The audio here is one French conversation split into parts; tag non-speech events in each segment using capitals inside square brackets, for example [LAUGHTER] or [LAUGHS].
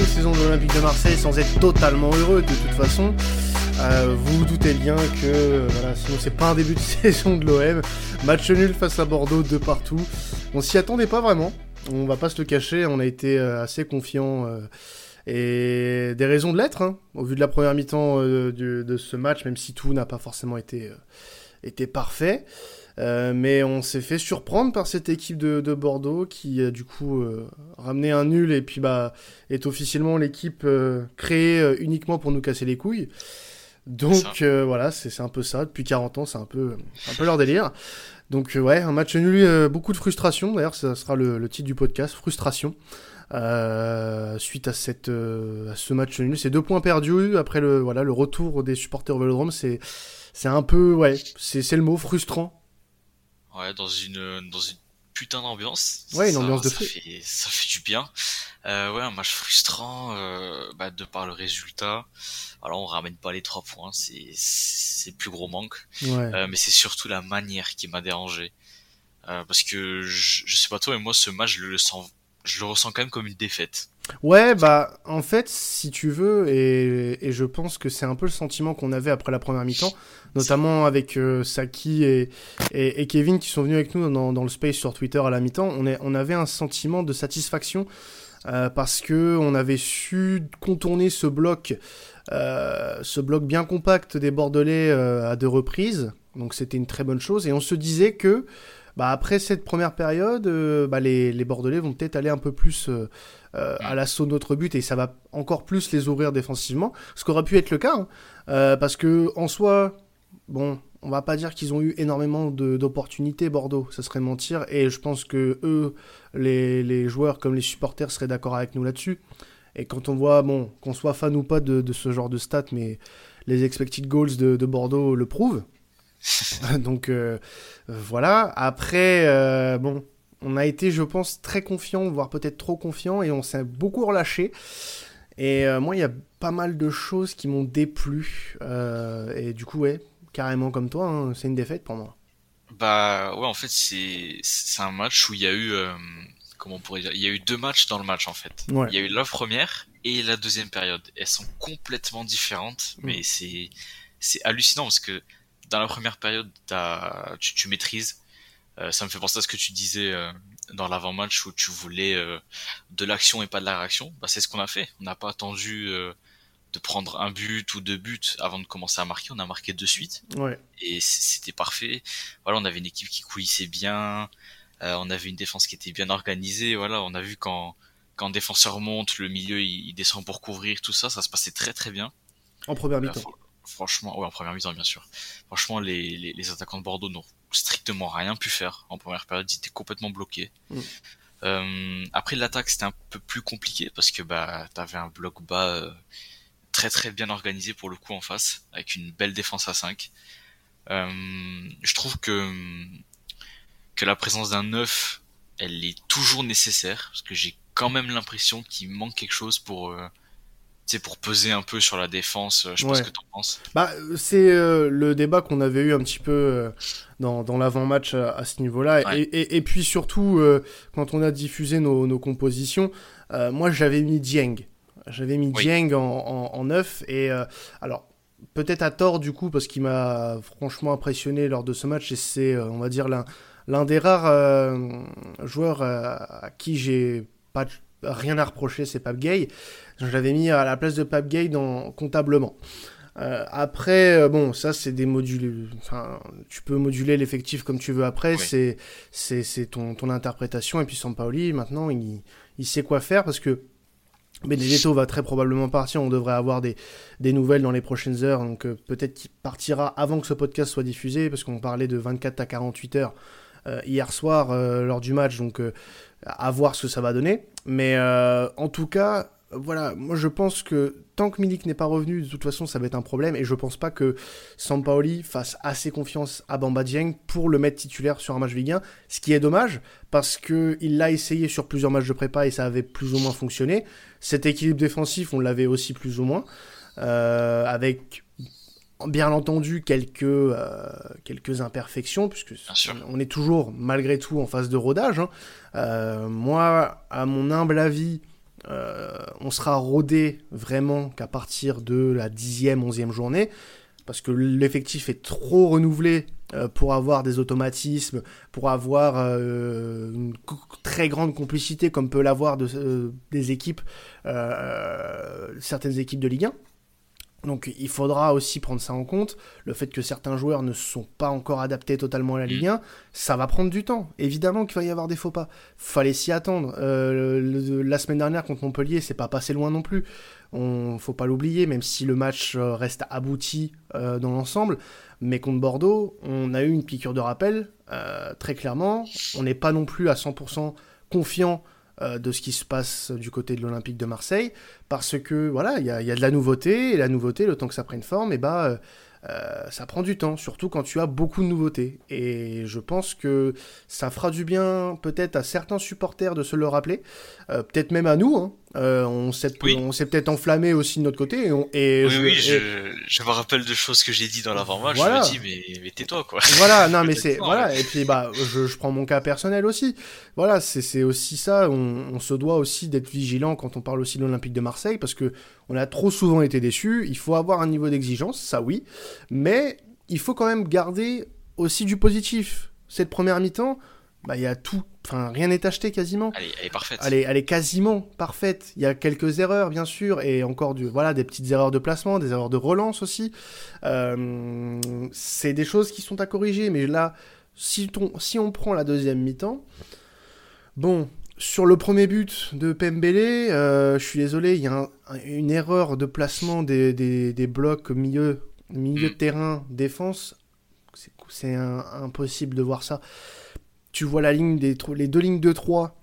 une saison de l'Olympique de Marseille sans être totalement heureux de toute façon. Euh, vous vous doutez bien que voilà, sinon c'est pas un début de [LAUGHS] saison de l'OM. Match nul face à Bordeaux de partout. On s'y attendait pas vraiment. On va pas se le cacher, on a été euh, assez confiant euh, et des raisons de l'être hein, au vu de la première mi-temps de ce match, même si tout n'a pas forcément été, été parfait. Mais on s'est fait surprendre par cette équipe de, de Bordeaux qui a du coup euh, ramené un nul et puis bah est officiellement l'équipe créée uniquement pour nous casser les couilles. Donc euh, voilà, c'est un peu ça. Depuis 40 ans, c'est un peu, un peu leur délire. Donc euh, ouais, un match nul, euh, beaucoup de frustration. D'ailleurs, ça sera le, titre du podcast, frustration. suite à cette à ce match nul, c'est deux points perdus après le voilà le retour des supporters au Vélodrome, c'est c'est un peu ouais, c'est le mot frustrant. Ouais, dans une dans une putain d'ambiance. Ouais, une ambiance de ça fait, ça fait du bien. Euh, ouais, un match frustrant euh, bah, de par le résultat. Alors on ramène pas les trois points, c'est c'est le plus gros manque. Euh, mais c'est surtout la manière qui m'a dérangé. Euh, parce que je, je sais pas toi, mais moi ce match je le sens, je le ressens quand même comme une défaite. Ouais, bah en fait, si tu veux, et, et je pense que c'est un peu le sentiment qu'on avait après la première mi-temps, notamment avec euh, Saki et, Kevin qui sont venus avec nous dans, le space sur Twitter à la mi-temps, on, on avait un sentiment de satisfaction euh, parce que on avait su contourner ce bloc, euh, ce bloc bien compact des Bordelais euh, à deux reprises. Donc c'était une très bonne chose. Et on se disait que bah, après cette première période, bah, les, les, Bordelais vont peut-être aller un peu plus à l'assaut de notre but et ça va encore plus les ouvrir défensivement. Ce qu'aurait pu être le cas, hein. parce que en soi, bon, on va pas dire qu'ils ont eu énormément d'opportunités Bordeaux, ça serait mentir. Et je pense que eux, les, joueurs comme les supporters seraient d'accord avec nous là-dessus. Et quand on voit, bon, qu'on soit fan ou pas de, ce genre de stats, mais les expected goals de, Bordeaux le prouvent. [LAUGHS] [LAUGHS] Donc euh, voilà. Après, euh, bon, on a été, je pense, très confiant, voire peut-être trop confiant, et on s'est beaucoup relâché. Et euh, moi, il y a pas mal de choses qui m'ont déplu. et du coup, ouais, carrément comme toi, hein, c'est une défaite pour moi. Bah ouais, en fait, c'est c'est un match où il y a eu euh, comment on pourrait dire, il y a eu deux matchs dans le match en fait. Il y a eu la première et la deuxième période. Elles sont complètement différentes, mm. mais c'est c'est hallucinant parce que dans la première période, as, tu, tu maîtrises. Euh, ça me fait penser à ce que tu disais euh, dans l'avant-match où tu voulais de l'action et pas de la réaction. Bah, c'est ce qu'on a fait. On n'a pas attendu de prendre un but ou deux buts avant de commencer à marquer. On a marqué de suite. Ouais. Et c'était parfait. Voilà, on avait une équipe qui couillissait bien. Euh, on avait une défense qui était bien organisée. Voilà, on a vu quand quand un défenseur monte, le milieu il, descend pour couvrir tout ça, ça se passait très très bien. En première mi-temps. Franchement, ouais, en première mi-temps bien sûr. Franchement, les, les, les attaquants de Bordeaux n'ont strictement rien pu faire en première période. Ils étaient complètement bloqués. Mm. Euh, après l'attaque c'était un peu plus compliqué parce que bah t'avais un bloc bas euh, très très bien organisé pour le coup en face, avec une belle défense à 5. Euh, je trouve que que la présence d'un 9, elle est toujours nécessaire, parce que j'ai quand même l'impression qu'il manque quelque chose pour euh, pour peser un peu sur la défense. Je pense que tu en penses. Bah, c'est euh, le débat qu'on avait eu un petit peu euh, dans, dans l'avant-match à, ce niveau-là. Et, et, et, puis surtout, quand on a diffusé nos, nos compositions, moi j'avais mis Dieng. J'avais mis Dieng en, en, neuf et euh, alors peut-être à tort du coup parce qu'il m'a franchement impressionné lors de ce match et c'est euh, on va dire l'un des rares euh, joueurs à qui j'ai pas rien à reprocher, c'est Pape Gay. J'avais mis à la place de Pape Gay dans comptablement. après, bon, ça c'est des modules. Enfin, tu peux moduler l'effectif comme tu veux. Après, c'est c'est ton ton interprétation. Et puis Sampaoli, maintenant, il il sait quoi faire parce que Benedetto va très probablement partir. On devrait avoir des, des nouvelles dans les prochaines heures. Donc euh, peut-être qu'il partira avant que ce podcast soit diffusé, parce qu'on parlait de 24 à 48 heures euh, hier soir euh, lors du match. Donc à voir ce que ça va donner. Mais en tout cas, voilà, moi je pense que tant que Milik n'est pas revenu, de toute façon ça va être un problème et je pense pas que Sampaoli fasse assez confiance à Bamba Dieng pour le mettre titulaire sur un match Ligue 1, ce qui est dommage parce que il l'a essayé sur plusieurs matchs de prépa et ça avait plus ou moins fonctionné. Cet équilibre défensif, on l'avait aussi plus ou moins euh, avec bien entendu quelques euh, quelques imperfections puisque on est toujours malgré tout en phase de rodage. Hein. Euh, moi, à mon humble avis, on sera rodé vraiment qu'à partir de la dixième, onzième journée, parce que l'effectif est trop renouvelé pour avoir des automatismes, pour avoir une très grande complicité comme peut l'avoir de, des équipes, certaines équipes de Ligue 1. Donc il faudra aussi prendre ça en compte. Le fait que certains joueurs ne sont pas encore adaptés totalement à la Ligue 1, mm. ça va prendre du temps. Évidemment qu'il va y avoir des faux pas. Fallait s'y attendre. Euh, la semaine dernière contre Montpellier, c'est pas passé loin non plus. On faut pas l'oublier, même si le match euh, reste abouti euh, dans l'ensemble. Mais contre Bordeaux, on a eu une piqûre de rappel, très clairement. On n'est pas non plus à 100% confiant euh, de ce qui se passe du côté de l'Olympique de Marseille, parce que voilà, il y a, de la nouveauté, et la nouveauté, le temps que ça prenne forme, et bah, euh, euh, ça prend du temps, surtout quand tu as beaucoup de nouveautés. Et je pense que ça fera du bien peut-être à certains supporters de se le rappeler, peut-être même à nous, hein, euh, on s'est peut-être enflammé aussi de notre côté. Et, oui, je, oui, je, me rappelle de choses que j'ai dit dans l'avant-match. Je me dis, mais, mais tais-toi, quoi. [LAUGHS] Voilà, non, mais c'est. Voilà, et puis, bah, je, je, prends mon cas personnel aussi. Voilà, c'est aussi ça. On, se doit aussi d'être vigilant quand on parle aussi de l'Olympique de Marseille, parce que on a trop souvent été déçus. Il faut avoir un niveau d'exigence, ça oui. Mais il faut quand même garder aussi du positif. Cette première mi-temps, bah, y a tout, enfin, rien n'est acheté quasiment. Elle est, parfaite. Elle est, quasiment parfaite. Il y a quelques erreurs, bien sûr, et encore du, voilà, des petites erreurs de placement, des erreurs de relance aussi. Euh, c'est des choses qui sont à corriger, mais là, si, si on prend la deuxième mi-temps, bon, sur le premier but de Pembele, euh, je suis désolé, il y a une erreur de placement des, des, blocs milieu, milieu de mm. terrain, défense. C'est impossible de voir ça tu vois la ligne des, les deux lignes de 3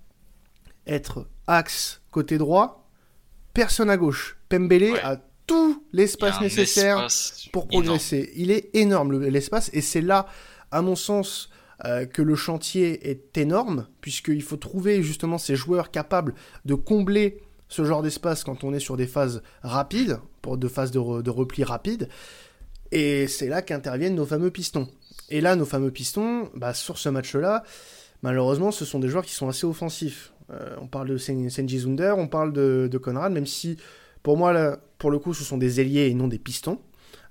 être axe côté droit, personne à gauche. Pembele a tout l'espace nécessaire pour progresser. Il est énorme l'espace et c'est là, à mon sens, euh, que le chantier est énorme puisqu'il faut trouver justement ces joueurs capables de combler ce genre d'espace quand on est sur des phases rapides, pour de phases de, de repli rapides. Et c'est là qu'interviennent nos fameux pistons. Et là, nos fameux pistons, bah, sur ce match-là, malheureusement, ce sont des joueurs qui sont assez offensifs. Euh, on parle de Senji Zunder, on parle de, Conrad, même si, pour moi, là, pour le coup, ce sont des ailiers et non des pistons.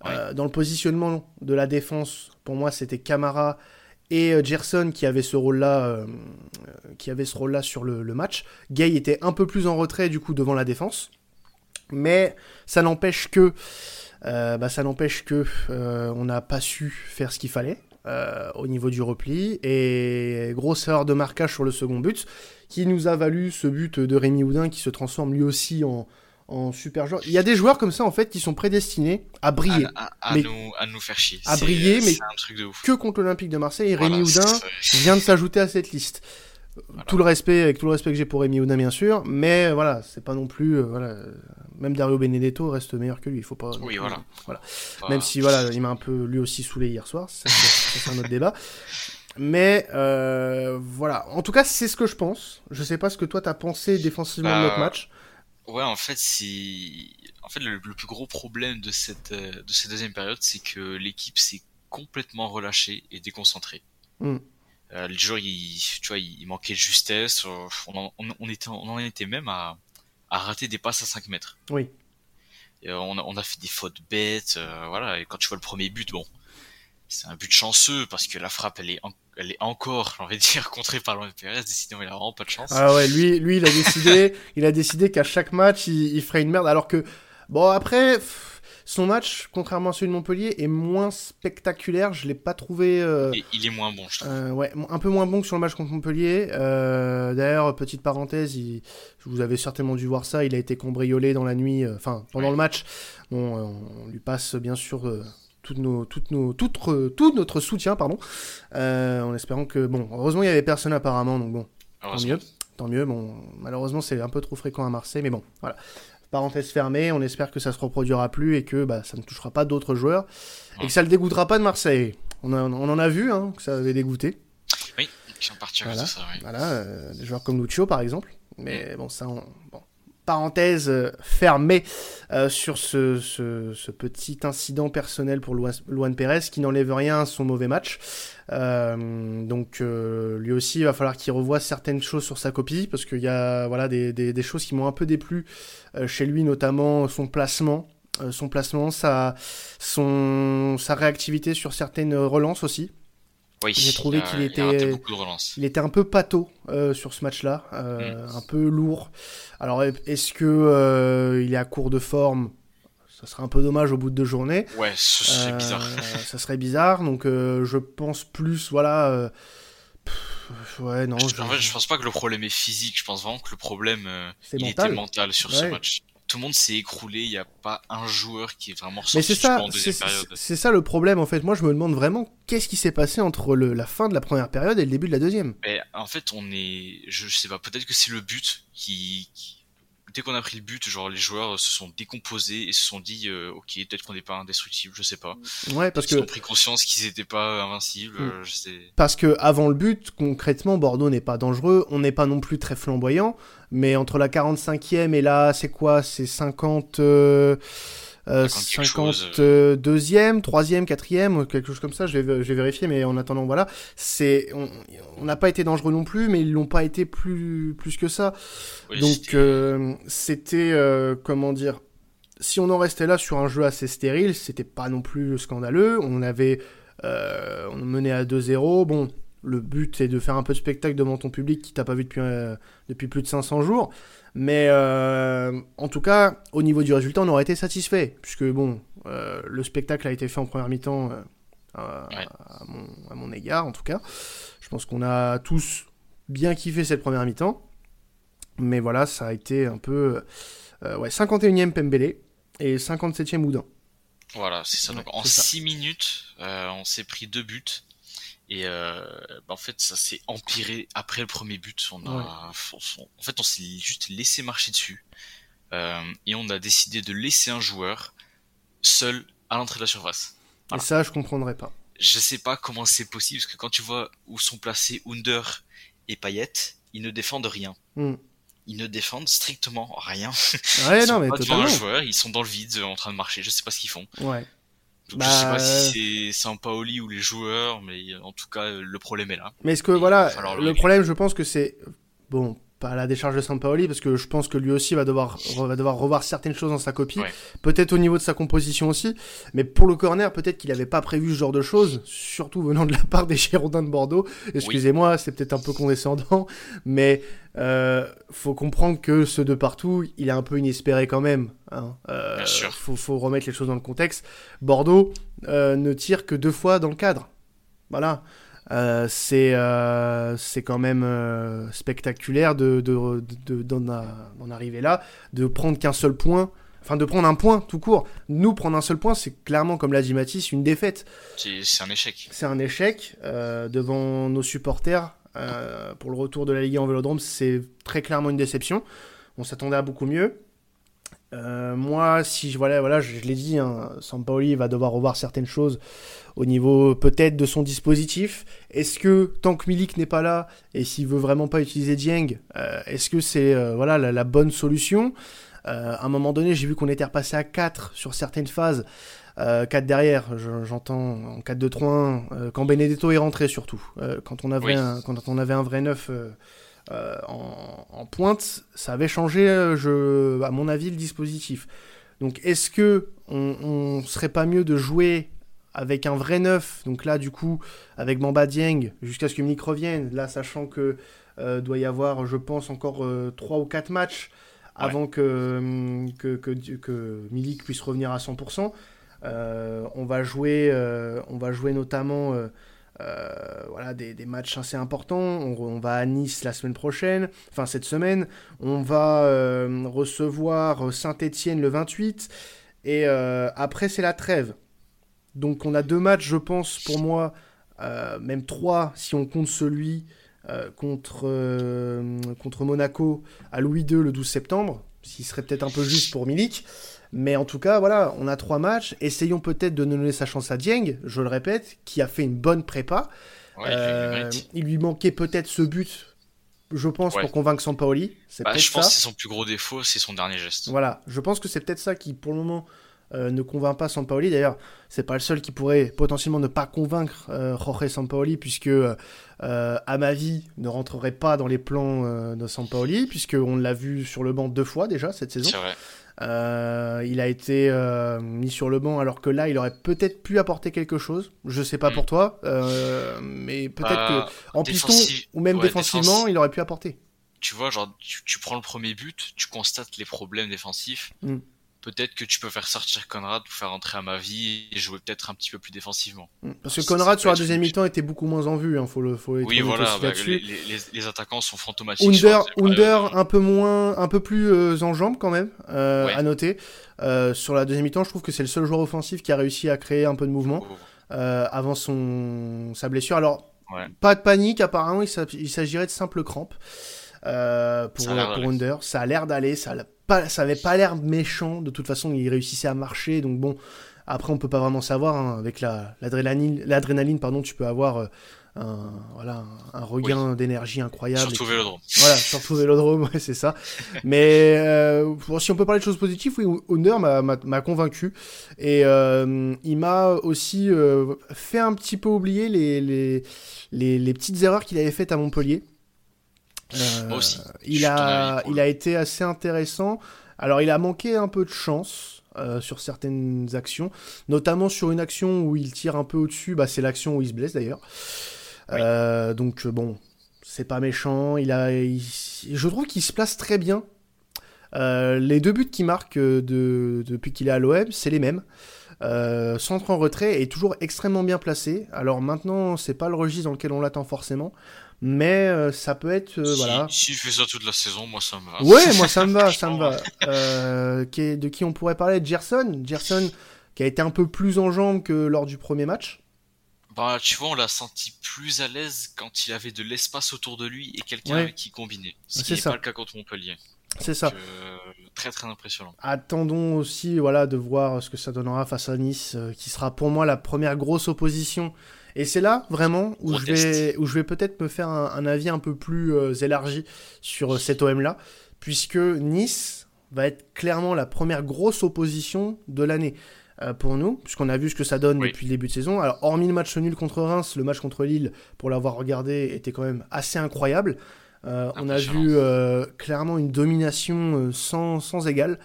Euh, dans le positionnement de la défense, pour moi, c'était Camara et euh, Gerson qui avaient ce rôle-là, qui avait ce rôle-là sur le, match. Gay était un peu plus en retrait du coup devant la défense, mais ça n'empêche que, bah, ça n'empêche que on n'a pas su faire ce qu'il fallait. Euh, au niveau du repli. Et grosse erreur de marquage sur le second but, qui nous a valu ce but de Rémi Houdin qui se transforme lui aussi en, en super joueur. Il y a des joueurs comme ça en fait qui sont prédestinés à briller. À, nous, à nous, faire chier. À briller, mais que contre l'Olympique de Marseille. Et Rémi Houdin vient de s'ajouter à cette liste. Tout le respect, avec tout le respect que j'ai pour Rémi bien sûr, mais voilà, c'est pas non plus, euh, voilà, même Dario Benedetto reste meilleur que lui. Il faut pas. Oui, voilà. voilà. Même si voilà, il m'a un peu lui aussi saoulé hier soir. C'est un autre débat. Mais euh, voilà. En tout cas, c'est ce que je pense. Je sais pas ce que toi t'as pensé défensivement de notre bah, match. Ouais, en fait, si en fait le, plus gros problème de cette euh, de cette deuxième période, c'est que l'équipe s'est complètement relâchée et déconcentrée. Hmm. Euh, le joueur, il, tu vois, il manquait de justesse. On on, était, on en était même à, à rater des passes à 5 mètres. Oui. Et on, a, on a fait des fautes bêtes, euh, voilà. Et quand tu vois le premier but, bon, c'est un but chanceux parce que la frappe, elle est, elle est encore, j'ai envie de dire, contrée par Louis Pérez. Décidément, il a vraiment pas de chance. Ah ouais, lui, lui, il a décidé, il a décidé qu'à chaque match, il, il, ferait une merde. Alors que, bon, après, son match, contrairement à celui de Montpellier, est moins spectaculaire. Je l'ai pas trouvé. Euh, il est moins bon, je trouve. Euh, ouais, un peu moins bon que sur le match contre Montpellier. Euh, d'ailleurs, petite parenthèse, vous avez certainement dû voir ça. Il a été cambriolé dans la nuit, enfin pendant le match. Bon, on lui passe bien sûr tout, nos, toutes nos, tout notre soutien, pardon, en espérant que bon, heureusement il y avait personne apparemment, donc bon, tant mieux, tant mieux. Bon, malheureusement c'est un peu trop fréquent à Marseille, mais bon, voilà parenthèse fermée, on espère que ça se reproduira plus et que bah, ça ne touchera pas d'autres joueurs et que ça le dégoûtera pas de Marseille. On, en a vu hein, que ça avait dégoûté. Oui, ils sont partis voilà. ça. Voilà, euh, des joueurs comme Lucio par exemple. Mais bon, ça, on, bon, parenthèse fermée sur ce, petit incident personnel pour Luan Pérez qui n'enlève rien à son mauvais match. donc lui aussi, il va falloir qu'il revoie certaines choses sur sa copie parce qu'il y a voilà, des, choses qui m'ont un peu déplu chez lui, notamment son placement. son placement, sa réactivité sur certaines relances aussi. Oui, j'ai trouvé qu'il était, il était un peu pâteau euh, sur ce match-là, euh, mm. un peu lourd. Alors, est-ce que euh, il est à court de forme? Ça serait un peu dommage au bout de deux journées. Ouais, ce serait bizarre. [LAUGHS] ça serait bizarre. Donc, je pense plus, voilà. ouais, non. Je, En fait, je pense pas que le problème est physique. Je pense vraiment que le problème il était mental sur ce match tout le monde s'est écroulé. Il n'y a pas un joueur qui est vraiment sorti c'est ça, en deuxième période. C'est ça le problème en fait. Moi, je me demande vraiment qu'est-ce qui s'est passé entre le, la fin de la première période et le début de la deuxième. Mais en fait, on est, je sais pas, peut-être que c'est le but qui, dès qu'on a pris le but, genre les joueurs se sont décomposés et se sont dit, euh, ok, peut-être qu'on n'est pas indestructible, je sais pas. Ouais, parce que ils ont pris conscience qu'ils n'étaient pas invincibles. Mm. Euh, je sais... Parce que avant le but, concrètement, Bordeaux n'est pas dangereux, on n'est pas non plus très flamboyant, mais entre la 45e et là, c'est quoi C'est 50. 52e, 3e, 4e, quelque chose comme ça, je vais, je vais vérifier, mais en attendant, voilà. C'est, on n'a pas été dangereux non plus, mais ils l'ont pas été plus, plus que ça. Donc, euh, c'était, euh, comment dire, si on en restait là sur un jeu assez stérile, c'était pas non plus scandaleux. On avait, euh, on menait à 2-0. Bon, le but c'est de faire un peu de spectacle devant ton public qui t'a pas vu depuis, depuis plus de 500 jours. Mais euh, en tout cas, au niveau du résultat, on aurait été satisfait, puisque bon, euh, le spectacle a été fait en première mi-temps euh, à, mon, égard, en tout cas. Je pense qu'on a tous bien kiffé cette première mi-temps. Mais voilà, ça a été un peu. ouais, 51e Pembele et 57e Oudin. Voilà, c'est ça. Donc en 6 minutes, on s'est pris deux buts. Et euh, bah, en fait, ça s'est empiré après le premier but. On a, en fait, on s'est juste laissé marcher dessus. Euh, et on a décidé de laisser un joueur seul à l'entrée de la surface. Et ça, je comprendrais pas. Je sais pas comment c'est possible, parce que quand tu vois où sont placés Under et Payet, ils ne défendent rien. Hmm. Ils ne défendent strictement rien. Ouais, [LAUGHS] non, mais totalement. un joueur, ils sont dans le vide en train de marcher. Je sais pas ce qu'ils font. Ouais. Donc, je sais pas si c'est Sampaoli ou les joueurs, mais en tout cas, le problème est là. Mais est-ce que, voilà, le problème, je pense que c'est, bon, pas la décharge de Sampaoli, parce que je pense que lui aussi va devoir, va devoir revoir certaines choses dans sa copie, peut-être au niveau de sa composition aussi, mais pour le corner, peut-être qu'il n'avait pas prévu ce genre de choses, surtout venant de la part des Girondins de Bordeaux. Excusez-moi, c'est peut-être un peu condescendant, mais euh, faut comprendre que ce de partout, il est un peu inespéré quand même. Hein. Euh, faut, faut, remettre les choses dans le contexte. Bordeaux euh, ne tire que deux fois dans le cadre. Voilà. Euh, c'est euh, c'est quand même euh, spectaculaire de d'en de, de, arriver là, de prendre qu'un seul point, enfin de prendre un point tout court. Nous prendre un seul point, c'est clairement comme l'a dit Mathis, une défaite. C'est un échec. C'est un échec devant nos supporters pour le retour de la Ligue en Vélodrome. C'est très clairement une déception. On s'attendait à beaucoup mieux. Moi, si je voilà, voilà, je, l'ai dit, hein, Sampaoli va devoir revoir certaines choses au niveau peut-être de son dispositif. Est-ce que tant que Milik n'est pas là et s'il veut vraiment pas utiliser Dieng, euh, est-ce que c'est euh, voilà la, bonne solution? À un moment donné, j'ai vu qu'on était repassé à 4 sur certaines phases. 4 derrière, j'entends en 4-2-3-1, quand Benedetto est rentré surtout. quand, on avait un, quand on avait un vrai neuf euh, en, pointe, ça avait changé, euh, je, à mon avis, le dispositif. Donc, est-ce que on, serait pas mieux de jouer avec un vrai neuf Donc là, du coup, avec Mamba Dieng, jusqu'à ce que Milik revienne. Là, sachant que euh, doit y avoir, je pense, encore 3 ou 4 matchs avant que, que, que, que, Milik puisse revenir à 100%. on, va jouer, on va jouer notamment euh, voilà, des, matchs assez importants. On, va à Nice la semaine prochaine, enfin cette semaine. On va euh, recevoir Saint-Etienne le 28. Et euh, après, c'est la trêve. Donc on a deux matchs, je pense, pour moi, même trois si on compte celui contre, contre Monaco à Louis II le 12 septembre, ce qui serait peut-être un peu juste pour Milik. Mais en tout cas, voilà, on a trois matchs. Essayons peut-être de donner sa chance à Dieng, je le répète, qui a fait une bonne prépa. Euh, il lui manquait peut-être ce but je pense, pour convaincre Sampaoli. Bah, je pense que c'est son plus gros défaut, c'est son dernier geste. Voilà, je pense que c'est peut-être ça qui, pour le moment, euh, ne convainc pas Sampaoli. D'ailleurs, c'est pas le seul qui pourrait potentiellement ne pas convaincre euh, Jorge Sampaoli, puisque euh, Amavi ne rentrerait pas dans les plans euh, de Sampaoli, puisqu'on l'a vu sur le banc deux fois déjà cette saison. Vrai. il a été mis sur le banc alors que là, il aurait peut-être pu apporter quelque chose. Je sais pas mm. pour toi, mais peut-être bah, que en piston ou même défensivement, il aurait pu apporter. Tu vois, genre, tu, prends le premier but, tu constates les problèmes défensifs. Mm peut-être que tu peux faire sortir Conrad pour faire entrer à ma vie et jouer peut-être un petit peu plus défensivement. Mm. Parce que Conrad sur la deuxième mi-temps était beaucoup moins en vue, hein, faut le faut Oui, voilà, bah, les, les, attaquants sont fantomatiques. Under, Under un peu moins, un peu plus euh, en jambes quand même, euh, à noter. Euh, sur la deuxième mi-temps, je trouve que c'est le seul joueur offensif qui a réussi à créer un peu de mouvement oh. euh, avant son sa blessure. Alors, pas de panique, apparemment, il s'agirait de simples crampes. Euh, pour, pour Under. Ça a l'air d'aller, ça, ça avait pas l'air méchant. De toute façon, il réussissait à marcher. Donc bon, après, on peut pas vraiment savoir. Hein. avec l'adrénaline, l'adrénaline, pardon, tu peux avoir euh, un, voilà, un regain d'énergie incroyable. Surtout Vélodrome. Voilà, surtout Vélodrome, [LAUGHS] ouais, c'est ça. Mais euh, si on peut parler de choses positives, oui, Under m'a convaincu. Et euh, il m'a aussi fait un petit peu oublier les, les, les, les petites erreurs qu'il avait faites à Montpellier. Euh, aussi. Il a, il a été assez intéressant. Alors, il a manqué un peu de chance. Euh, sur certaines actions, notamment sur une action où il tire un peu au-dessus, bah, c'est l'action où il se blesse d'ailleurs. Euh, donc bon, c'est pas méchant. Il a, je trouve qu'il se place très bien. les deux buts qu'il marque de, depuis qu'il est à l'OM, c'est les mêmes. centre en retrait est toujours extrêmement bien placé. Alors maintenant, c'est pas le registre dans lequel on l'attend forcément, mais euh, ça peut être euh, voilà. Si je fais ça toute la saison, moi ça me va. Ouais, [LAUGHS] moi ça me va, ça me va. Euh, qui de qui on pourrait parler? Gerson, Gerson qui a été un peu plus en jambes que lors du premier match. Bah, tu vois, on l'a senti plus à l'aise quand il avait de l'espace autour de lui et quelqu'un qui combiner. Ce qui n'est pas le cas contre Montpellier. C'est ça. très très impressionnant. Attendons aussi voilà de voir ce que ça donnera face à Nice, qui sera pour moi la première grosse opposition et c'est là vraiment où je vais, où je vais peut-être me faire un, avis un peu plus euh, élargi sur euh, cet OM-là, puisque Nice va être clairement la première grosse opposition de l'année euh, pour nous, puisqu'on a vu ce que ça donne depuis le début de saison. Alors, hormis le match nul contre Reims, le match contre Lille, pour l'avoir regardé, était quand même assez incroyable. on a vu clairement une domination sans, sans égale.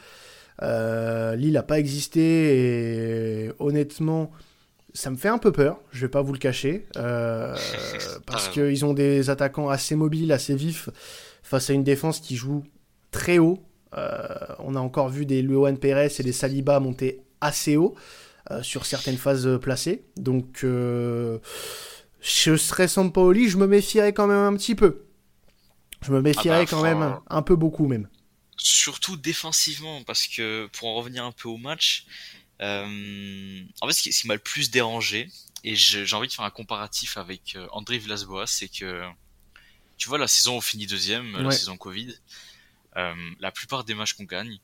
Lille n'a pas existé et honnêtement, ça me fait un peu peur, je vais pas vous le cacher, euh, [LAUGHS] parce qu'ils ont des attaquants assez mobiles, assez vifs, face à une défense qui joue très haut. Euh, on a encore vu des Luan Perez et des Saliba monter assez haut euh, sur certaines phases placées. Donc, je serais sans Paoli, je me méfierais quand même un petit peu. Je me méfierais ah bah, quand même un peu beaucoup même. Surtout défensivement, parce que pour en revenir un peu au match, euh, en fait, ce qui, m'a le plus dérangé, et j'ai envie de faire un comparatif avec euh, André Villas-Boas, c'est que, tu vois, la saison on finit deuxième, la saison Covid, euh, la plupart des matchs qu'on gagne,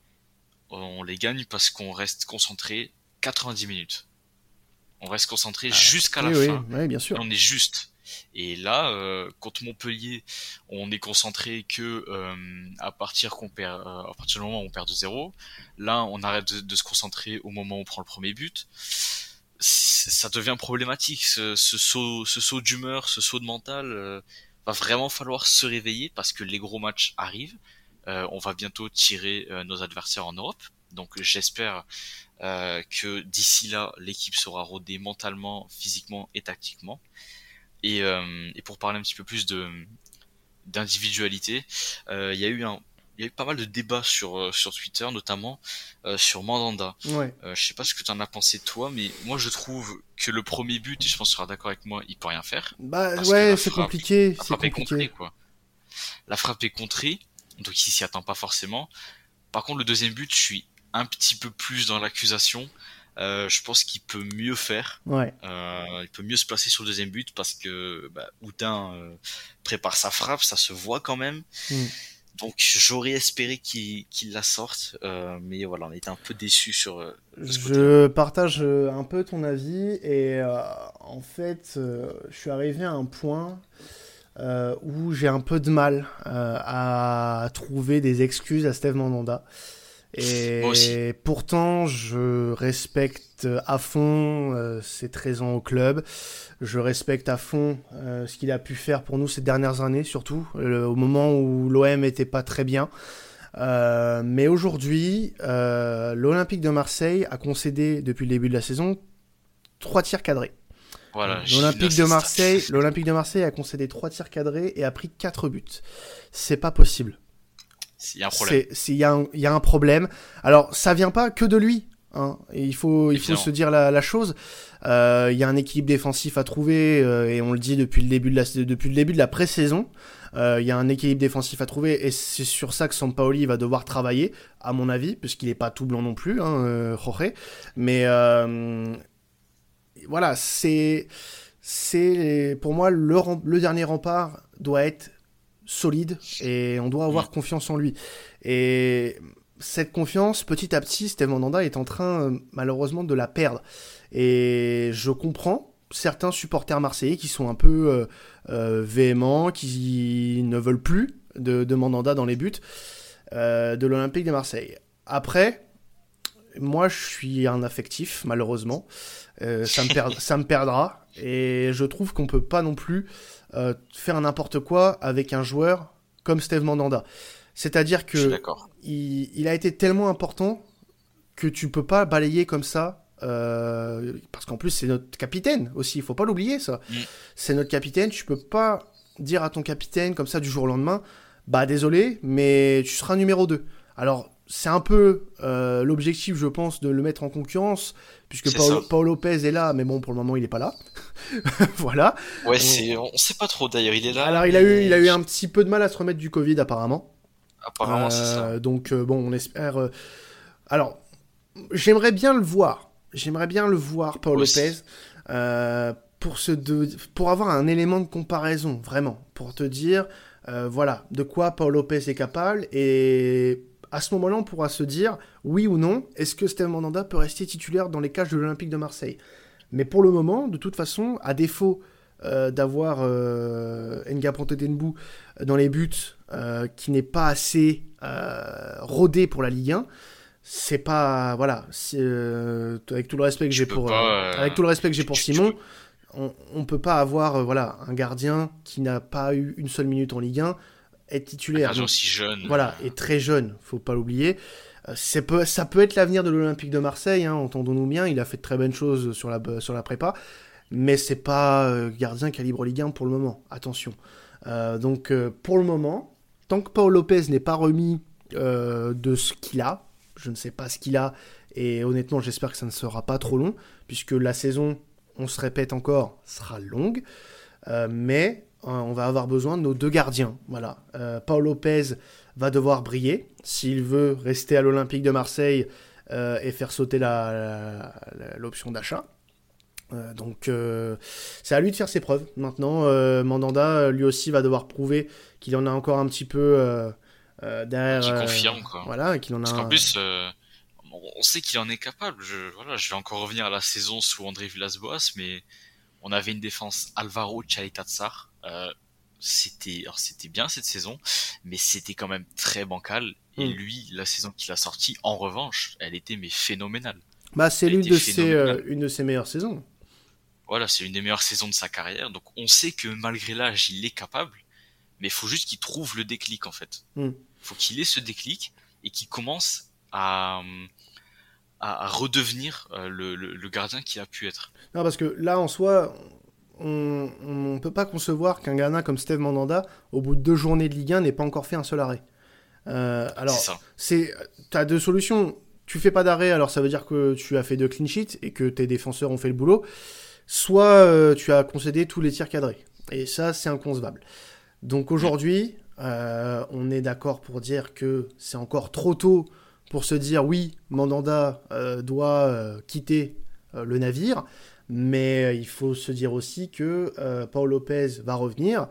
on les gagne parce qu'on reste concentré 90 minutes. On reste concentré ah, jusqu'à la fin. Oui, bien sûr. on est juste. Et là, euh, contre Montpellier, on est concentré que euh, à partir qu'on perd, euh, à partir du moment où on perd de zéro. Là, on arrête de, se concentrer au moment où on prend le premier but. Ça devient problématique. Ce, saut, ce saut d'humeur, ce saut de mental, va vraiment falloir se réveiller parce que les gros matchs arrivent. on va bientôt tirer nos adversaires en Europe. Donc j'espère que d'ici là, l'équipe sera rodée mentalement, physiquement et tactiquement. Et, euh, et pour parler un petit peu plus de d'individualité, euh, il y a eu un il y a eu pas mal de débats sur euh, sur Twitter, notamment sur Mandanda. Ouais. je sais pas ce que tu en as pensé toi, mais moi je trouve que le premier but, et je pense que tu seras d'accord avec moi, il peut rien faire. Bah ouais, c'est compliqué. La frappe est contrée, quoi. La frappe est contrée, donc il s'y attend pas forcément. Par contre, le deuxième but, je suis un petit peu plus dans l'accusation. Euh, je pense qu'il peut mieux faire. Ouais. Euh, il peut mieux se placer sur le deuxième but parce que bah, euh, prépare sa frappe, ça se voit quand même. Mm. Donc j'aurais espéré qu'il la sorte, mais voilà, on était un peu déçus sur. je partage un peu ton avis et en fait, je suis arrivé à un point où j'ai un peu de mal à trouver des excuses à Steve Mandanda. Et pourtant, je respecte à fond euh, ses 13 ans au club. Je respecte à fond euh, ce qu'il a pu faire pour nous ces dernières années, surtout au moment où l'OM était pas très bien. Euh, mais aujourd'hui, l'Olympique de Marseille a concédé depuis le début de la saison trois tirs cadrés. Voilà, L'Olympique de Marseille, l'Olympique de Marseille a concédé trois tirs cadrés et a pris quatre buts. C'est pas possible. Il y a un problème. Y, y, a un problème. Alors, ça vient pas que de lui. Hein. il faut, il faut se dire la, la chose. Euh, il y a un équilibre défensif à trouver euh, et on le dit depuis le début de la, depuis le début de la pré-saison. Euh, il y a un équilibre défensif à trouver et c'est sur ça que Sampaoli va devoir travailler, à mon avis, puisqu'il n'est pas tout blanc non plus, hein, Jorge. Mais voilà, c'est, c'est pour moi le, le dernier rempart doit être solide et on doit avoir mm. confiance en lui. Et cette confiance, petit à petit, Steve Mandanda est en train euh, malheureusement de la perdre. Et je comprends certains supporters marseillais qui sont un peu euh, euh, véhéments, qui ne veulent plus de, de Mandanda dans les buts de l'Olympique de Marseille. Après, moi je suis un affectif, malheureusement. Ça, me [LAUGHS] ça me perdra. Et je trouve qu'on peut pas non plus euh, faire n'importe quoi avec un joueur comme Steve Mandanda. C'est-à-dire que il, a été tellement important que tu peux pas balayer comme ça. Euh, parce qu'en plus c'est notre capitaine aussi, il faut pas l'oublier ça. Mm. C'est notre capitaine, tu peux pas dire à ton capitaine comme ça du jour au lendemain, bah désolé, mais tu seras numéro 2. Alors c'est un peu euh, l'objectif, je pense, de le mettre en concurrence puisque Paul, Lopez est là, mais bon, pour le moment, il n'est pas là. [LAUGHS] voilà. Ouais, c'est, on sait pas trop d'ailleurs, il est là. Alors, il, a eu, il a eu un petit peu de mal à se remettre du Covid, apparemment. Apparemment, c'est ça. Euh, donc, euh, bon, on espère. Alors, j'aimerais bien le voir. J'aimerais bien le voir, Paul Lopez. pour, se pour avoir un élément de comparaison, vraiment. Pour te dire, voilà, de quoi Paul Lopez est capable et à ce moment-là, on pourra se dire oui ou non, est-ce que Steve Mandanda peut rester titulaire dans les cages de l'Olympique de Marseille? Mais pour le moment, de toute façon, à défaut euh, d'avoir euh, Nga Denbou dans les buts, euh, qui n'est pas assez euh, rodé pour la Ligue 1, c'est pas voilà avec tout le respect que j'ai pour avec tout le respect que j'ai pour Simon on, on peut pas avoir voilà un gardien qui n'a pas eu une seule minute en Ligue 1 être titulaire. aussi jeune. Voilà, et très jeune, faut pas l'oublier. Euh, ça peut être l'avenir de l'Olympique de Marseille, hein, entendons-nous bien. Il a fait de très bonnes choses sur la, sur la prépa, mais c'est pas euh, gardien calibre Ligue 1 pour le moment. Attention. Euh, donc pour le moment, tant que Paul Lopez n'est pas remis de ce qu'il a, je ne sais pas ce qu'il a, et honnêtement, j'espère que ça ne sera pas trop long, puisque la saison, on se répète encore, sera longue. mais on va avoir besoin de nos deux gardiens. Voilà. Euh, Paul Lopez va devoir briller s'il veut rester à l'Olympique de Marseille euh, et faire sauter l'option d'achat. Euh, donc c'est à lui de faire ses preuves. Maintenant, Mandanda lui aussi va devoir prouver qu'il en a encore un petit peu derrière. Qu'il confirme quoi. Voilà, qu'il en a. Parce qu'en plus, on sait qu'il en est capable. Je, voilà, je vais encore revenir à la saison sous André Villas-Boas, mais on avait une défense Alvaro Chalitatsar euh, c'était c'était bien cette saison, mais c'était quand même très bancal. Et hmm. lui, la saison qu'il a sortie, en revanche, elle était mais phénoménale. Bah, c'est l'une de ses euh, une de ses meilleures saisons. Voilà, c'est une des meilleures saisons de sa carrière. Donc on sait que malgré l'âge, il est capable, mais il faut juste qu'il trouve le déclic en fait. Il hmm. faut qu'il ait ce déclic et qu'il commence à, à, redevenir euh, le, le, le, gardien qu'il a pu être. Non, parce que là en soi, on ne peut pas concevoir qu'un gardien comme Steve Mandanda, au bout de deux journées de Ligue 1, n'ait pas encore fait un seul arrêt. Euh, alors, c'est, as deux solutions. Tu fais pas d'arrêt, alors ça veut dire que tu as fait deux clean sheets et que tes défenseurs ont fait le boulot. Soit euh, tu as concédé tous les tirs cadrés. Et ça, c'est inconcevable. Donc aujourd'hui, euh, on est d'accord pour dire que c'est encore trop tôt pour se dire oui, Mandanda doit quitter le navire. Mais euh, il faut se dire aussi que euh, Paul Lopez va revenir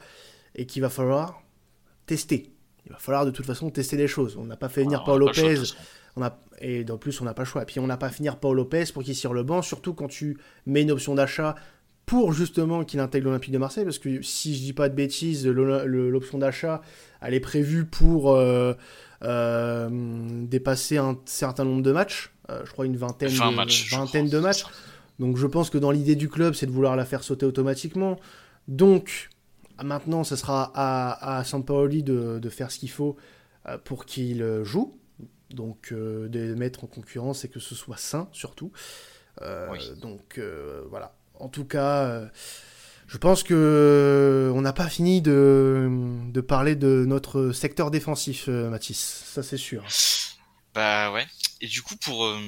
et qu'il va falloir tester. Il va falloir de toute façon tester les choses. On n'a pas fait venir Paul Lopez. on a, et en plus, on n'a pas le choix. Et puis, on n'a pas finir Paul Lopez pour qu'il sur le banc, surtout quand tu mets une option d'achat pour justement qu'il intègre l'Olympique de Marseille, parce que si je dis pas de bêtises, l'option d'achat, elle est prévue pour euh, euh, dépasser un certain nombre de matchs, je crois une vingtaine, de, matchs, vingtaine de matchs. Donc je pense que dans l'idée du club, c'est de vouloir la faire sauter automatiquement. Donc maintenant, ce sera à, à Sampaoli de, de faire ce qu'il faut pour qu'il joue. Donc de mettre en concurrence et que ce soit sain surtout. Donc voilà. En tout cas, je pense que on n'a pas fini de, de, parler de notre secteur défensif, euh, Mathis. Ça, c'est sûr. Bah ouais. Et du coup, pour, euh,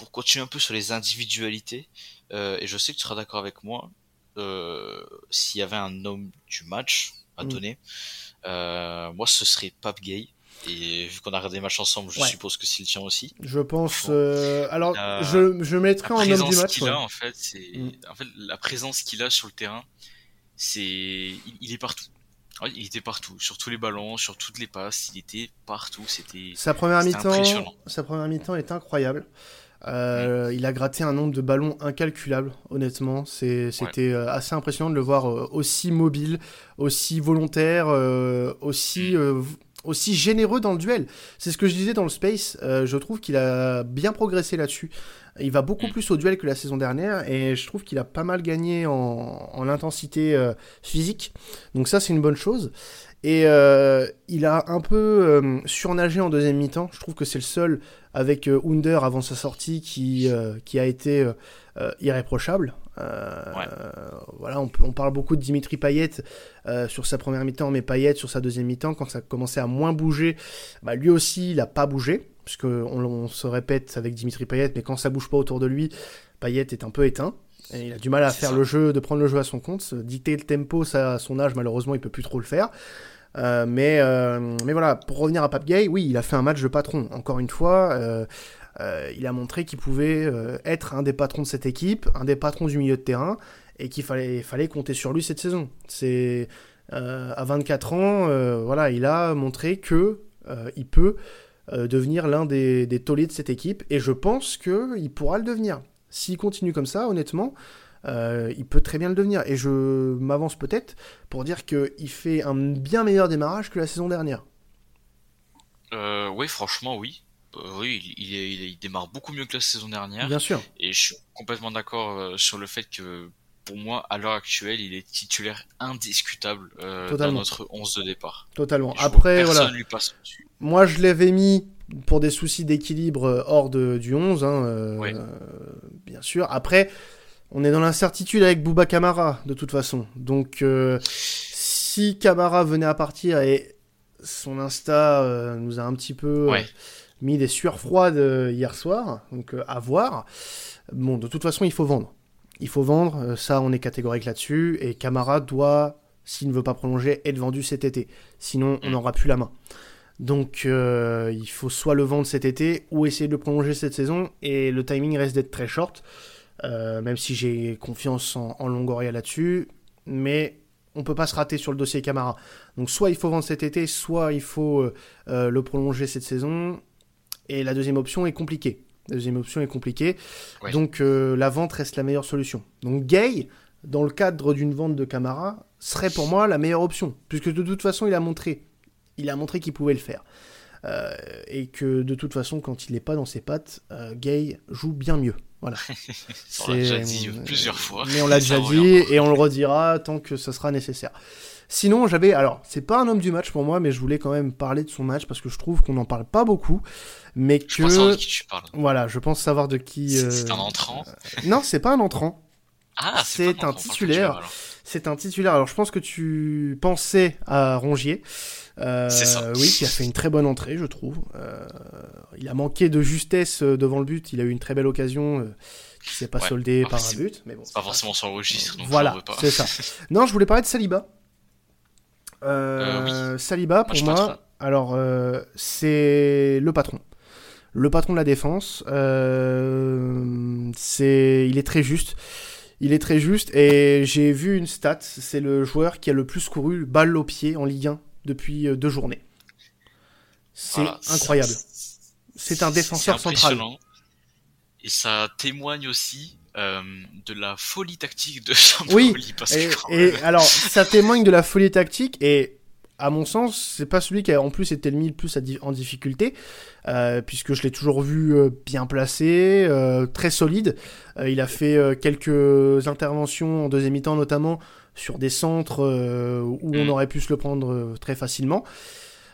pour continuer un peu sur les individualités, euh, et je sais que tu seras d'accord avec moi, s'il y avait un homme du match à mm. donner, moi, ce serait Pape Gay. Et vu qu'on a regardé des matchs ensemble, je suppose que c'est le tien aussi. Je pense. Euh, alors, je, je mettrai en homme du match. Qu'il a, en fait, c'est mm. en fait la présence qu'il a sur le terrain, c'est il, est partout. Il était partout, sur tous les ballons, sur toutes les passes, il était partout. C'était sa première mi-temps. Sa première mi-temps est incroyable. Euh, il a gratté un nombre de ballons incalculable, honnêtement. C'était euh, assez impressionnant de le voir aussi mobile, aussi volontaire, aussi mm aussi généreux dans le duel. C'est ce que je disais dans le Space. Euh, je trouve qu'il a bien progressé là-dessus. Il va beaucoup mm. plus au duel que la saison dernière et je trouve qu'il a pas mal gagné en, intensité euh, physique. Donc ça, c'est une bonne chose. Et euh, il a un peu surnagé en deuxième mi-temps. Je trouve que c'est le seul avec Under avant sa sortie qui, qui a été irréprochable. Voilà, on, on, parle beaucoup de Dimitri Payet euh, sur sa première mi-temps, mais Payet sur sa deuxième mi-temps, quand ça commençait à moins bouger, bah, lui aussi, il n'a pas bougé, puisque on, se répète avec Dimitri Payet, mais quand ça bouge pas autour de lui, Payet est un peu éteint. Et il a du mal à faire le jeu, de prendre le jeu à son compte. Dicter le tempo, ça, à son âge, malheureusement, il peut plus trop le faire. Euh, mais, euh, mais voilà, pour revenir à Pape Gay, oui, il a fait un match de patron. Encore une fois, il a montré qu'il pouvait être un des patrons de cette équipe, un des patrons du milieu de terrain, et qu'il fallait, fallait compter sur lui cette saison. C'est euh, à 24 ans, euh, voilà, il a montré que euh, il peut devenir l'un des, des tauliers de cette équipe, et je pense qu'il pourra le devenir. S'il continue comme ça, honnêtement, il peut très bien le devenir. Et je m'avance peut-être pour dire qu'il fait un bien meilleur démarrage que la saison dernière. oui, franchement, oui. oui, il, il, il, démarre beaucoup mieux que la saison dernière. Bien sûr. Et je suis complètement d'accord sur le fait que pour moi, à l'heure actuelle, il est titulaire indiscutable euh, dans notre 11 de départ. Totalement. Après, voilà. Moi, je l'avais mis pour des soucis d'équilibre euh, hors de, du 11, hein, euh, bien sûr. Après, on est dans l'incertitude avec Bouba Kamara, de toute façon. Donc, si Kamara venait à partir et son Insta nous a un petit peu mis des sueurs froides hier soir, donc à voir. Bon, de toute façon, il faut vendre il faut vendre, euh, ça on est catégorique là-dessus, et Camara doit, s'il ne veut pas prolonger, être vendu cet été. Sinon, on mm. n'aura plus la main. Donc euh, il faut soit le vendre cet été ou essayer de le prolonger cette saison, et le timing reste d'être très short, euh, même si j'ai confiance en, Longoria là-dessus, mais on peut pas se rater sur le dossier Camara. Donc soit il faut vendre cet été, soit il faut le prolonger cette saison, et la deuxième option est compliquée. La deuxième option est compliquée. Donc euh, la vente reste la meilleure solution. Donc Gay, dans le cadre d'une vente de Camara, serait pour moi la meilleure option. Puisque de toute façon, il a montré. Il a montré qu'il pouvait le faire. Euh, et que de toute façon, quand il n'est pas dans ses pattes, euh, Gay joue bien mieux. Voilà. [LAUGHS] on l'a déjà dit plusieurs fois. Mais on l'a déjà [LAUGHS] dit et on le redira tant que ce sera nécessaire. Sinon, j'avais. Alors, c'est pas un homme du match pour moi, mais je voulais quand même parler de son match parce que je trouve qu'on n'en parle pas beaucoup. Mais que. de qui tu parles. Voilà, je pense savoir de qui. C'est euh, un entrant Non, c'est pas un entrant. Ah, c'est un, titulaire. C'est un titulaire. Alors, je pense que tu pensais à Rongier. Euh, ça. Oui, qui a fait une très bonne entrée, je trouve. Euh, il a manqué de justesse euh, devant le but. Il a eu une très belle occasion qui s'est pas soldée par un but. Mais bon, pas forcément son registre. Donc voilà, c'est ça. [LAUGHS] non, je voulais parler de Saliba. Saliba, pour moi, alors c'est le patron. Le patron de la défense, c'est, il est très juste. Il est très juste et j'ai vu une stat, c'est le joueur qui a le plus couru balle au pied en Ligue 1 depuis deux journées. C'est incroyable. C'est un défenseur central. Et ça témoigne aussi de la folie tactique de [LAUGHS] Sampaoli. Oui, parce et, et alors [LAUGHS] ça témoigne de la folie tactique et à mon sens, c'est pas celui qui a en plus été mis le plus en difficulté, euh, puisque je l'ai toujours vu euh, bien placé, euh, très solide. il a fait quelques interventions en deuxième mi-temps, notamment sur des centres où on mm. aurait pu se le prendre très facilement.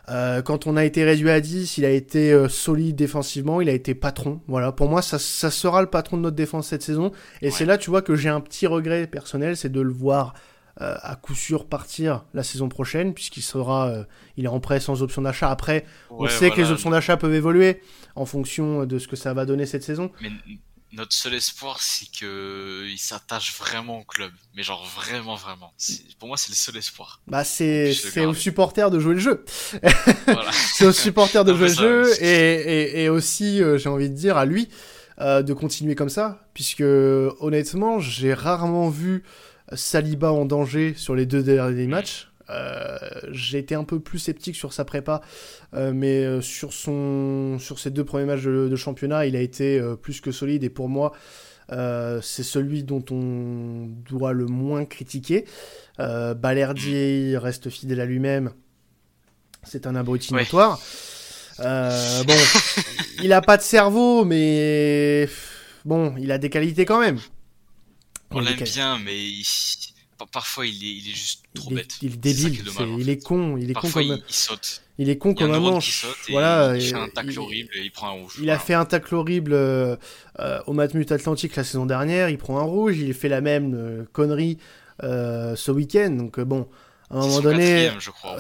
quand on a été réduit à 10, il a été solide défensivement, il a été patron. Voilà, pour moi, ça, sera le patron de notre défense cette saison. Et c'est là, tu vois, que j'ai un petit regret personnel, c'est de le voir euh, à coup sûr partir la saison prochaine, puisqu'il sera, euh, il est en prêt sans option d'achat. Après, on sait que les options d'achat peuvent évoluer en fonction de ce que ça va donner cette saison. Mais notre seul espoir, c'est que il s'attache vraiment au club, mais genre vraiment, vraiment. Pour moi, c'est le seul espoir. Bah, c'est c'est aux supporters de jouer le jeu. [LAUGHS] c'est aux supporters de jouer le jeu et, et, et aussi, euh, j'ai envie de dire à lui. de continuer comme ça, puisque honnêtement, j'ai rarement vu Saliba en danger sur les deux derniers matchs. Euh, j'ai été un peu plus sceptique sur sa prépa, euh, mais euh, sur, son, sur ses deux premiers matchs de, championnat, il a été plus que solide et pour moi, c'est celui dont on doit le moins critiquer. Balerdi reste fidèle à lui-même, c'est un abruti notoire. bon, il a pas de cerveau, mais bon, il a des qualités quand même. On l'aime bien, mais parfois il est, il est juste trop bête. Il est débile, il est con, il est con comme il, saute. Il est con comme un manche. Voilà, il fait un tacle horrible et il prend un rouge. Il a fait un tacle horrible euh, euh, au Matmut Atlantique la saison dernière, il prend un rouge, il fait la même euh, connerie ce week-end. Donc bon, à un moment donné,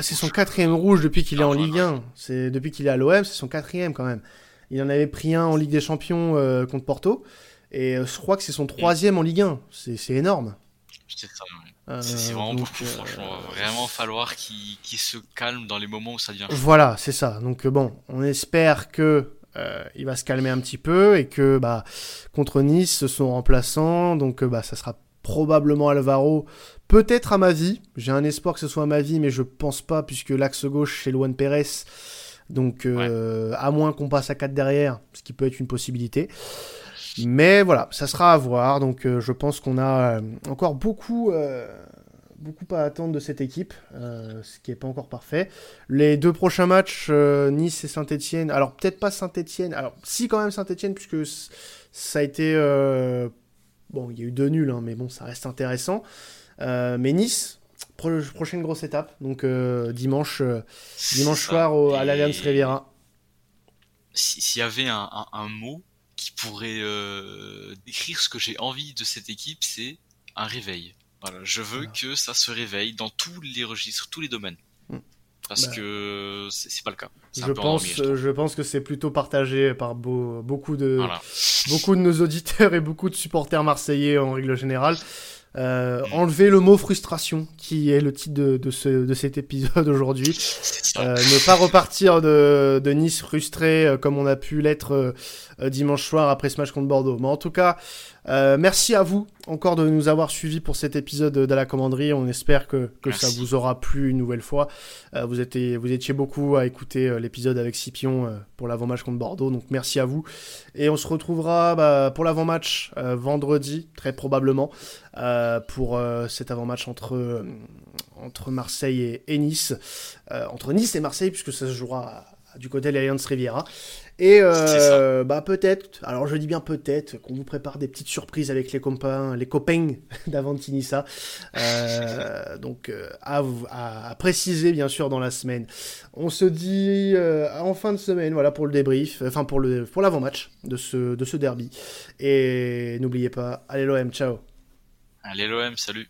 c'est son quatrième rouge depuis qu'il est en Ligue 1. C'est depuis qu'il est à l'OM, c'est son quatrième quand même. Il en avait pris un en Ligue des Champions contre Porto. Et euh, je crois que c'est son troisième en Ligue 1. C'est énorme. C'est euh, vraiment beaucoup, euh, franchement. Vraiment falloir qu'il se calme dans les moments où ça devient Voilà, c'est ça. Donc bon, on espère que il va se calmer un petit peu et que bah contre Nice, son remplaçant, donc bah ça sera probablement Alvaro, peut-être à ma vie. J'ai un espoir que ce soit à ma vie, mais je pense pas puisque l'axe gauche c'est Luan Pérez. Donc à moins qu'on passe à 4 derrière, ce qui peut être une possibilité. Mais voilà, ça sera à voir. Donc euh, je pense qu'on a euh, encore beaucoup, euh, beaucoup à attendre de cette équipe, ce qui n'est pas encore parfait. Les deux prochains matchs, Nice et Saint-Etienne. Alors peut-être pas Saint-Etienne. Alors si quand même Saint-Etienne, puisque ça a été... bon, il y a eu deux nuls, hein, mais bon, ça reste intéressant. mais Nice, prochaine grosse étape. Donc dimanche, dimanche soir à l'Alliance Riviera. S'il y avait un, un mot qui pourrait euh, décrire ce que j'ai envie de cette équipe, c'est un réveil. Voilà, je veux que ça se réveille dans tous les registres, tous les domaines. Hmm. Parce bah. que c'est pas le cas. Je pense, je, pense que c'est plutôt partagé par beaucoup de beaucoup de nos auditeurs et beaucoup de supporters marseillais en règle générale. Euh, mm. enlever le mot frustration, qui est le titre de, de, ce, de cet épisode aujourd'hui. [LAUGHS] Euh, ne pas repartir de, de Nice frustré euh, comme on a pu l'être dimanche soir après ce match contre Bordeaux. Mais en tout cas, merci à vous encore de nous avoir suivis pour cet épisode de la commanderie. On espère que, que ça vous aura plu une nouvelle fois. vous, étiez, vous étiez beaucoup à écouter l'épisode avec Scipion pour l'avant-match contre Bordeaux, donc merci à vous. Et on se retrouvera bah, pour l'avant-match vendredi, très probablement. Euh, pour euh, cet avant-match entre, euh, entre Marseille et, Nice. entre Nice et Marseille, puisque ça se jouera du côté de l'Alliance Riviera. Et bah peut-être, alors je dis bien peut-être, qu'on vous prépare des petites surprises avec les copains, les copains [LAUGHS] d'Avantinissa. Euh, donc à, à, préciser bien sûr dans la semaine. On se dit en fin de semaine, voilà pour le débrief, enfin pour le pour l'avant-match de ce de ce derby. Et n'oubliez pas, allez l'OM, ciao. Allez l'OM, salut.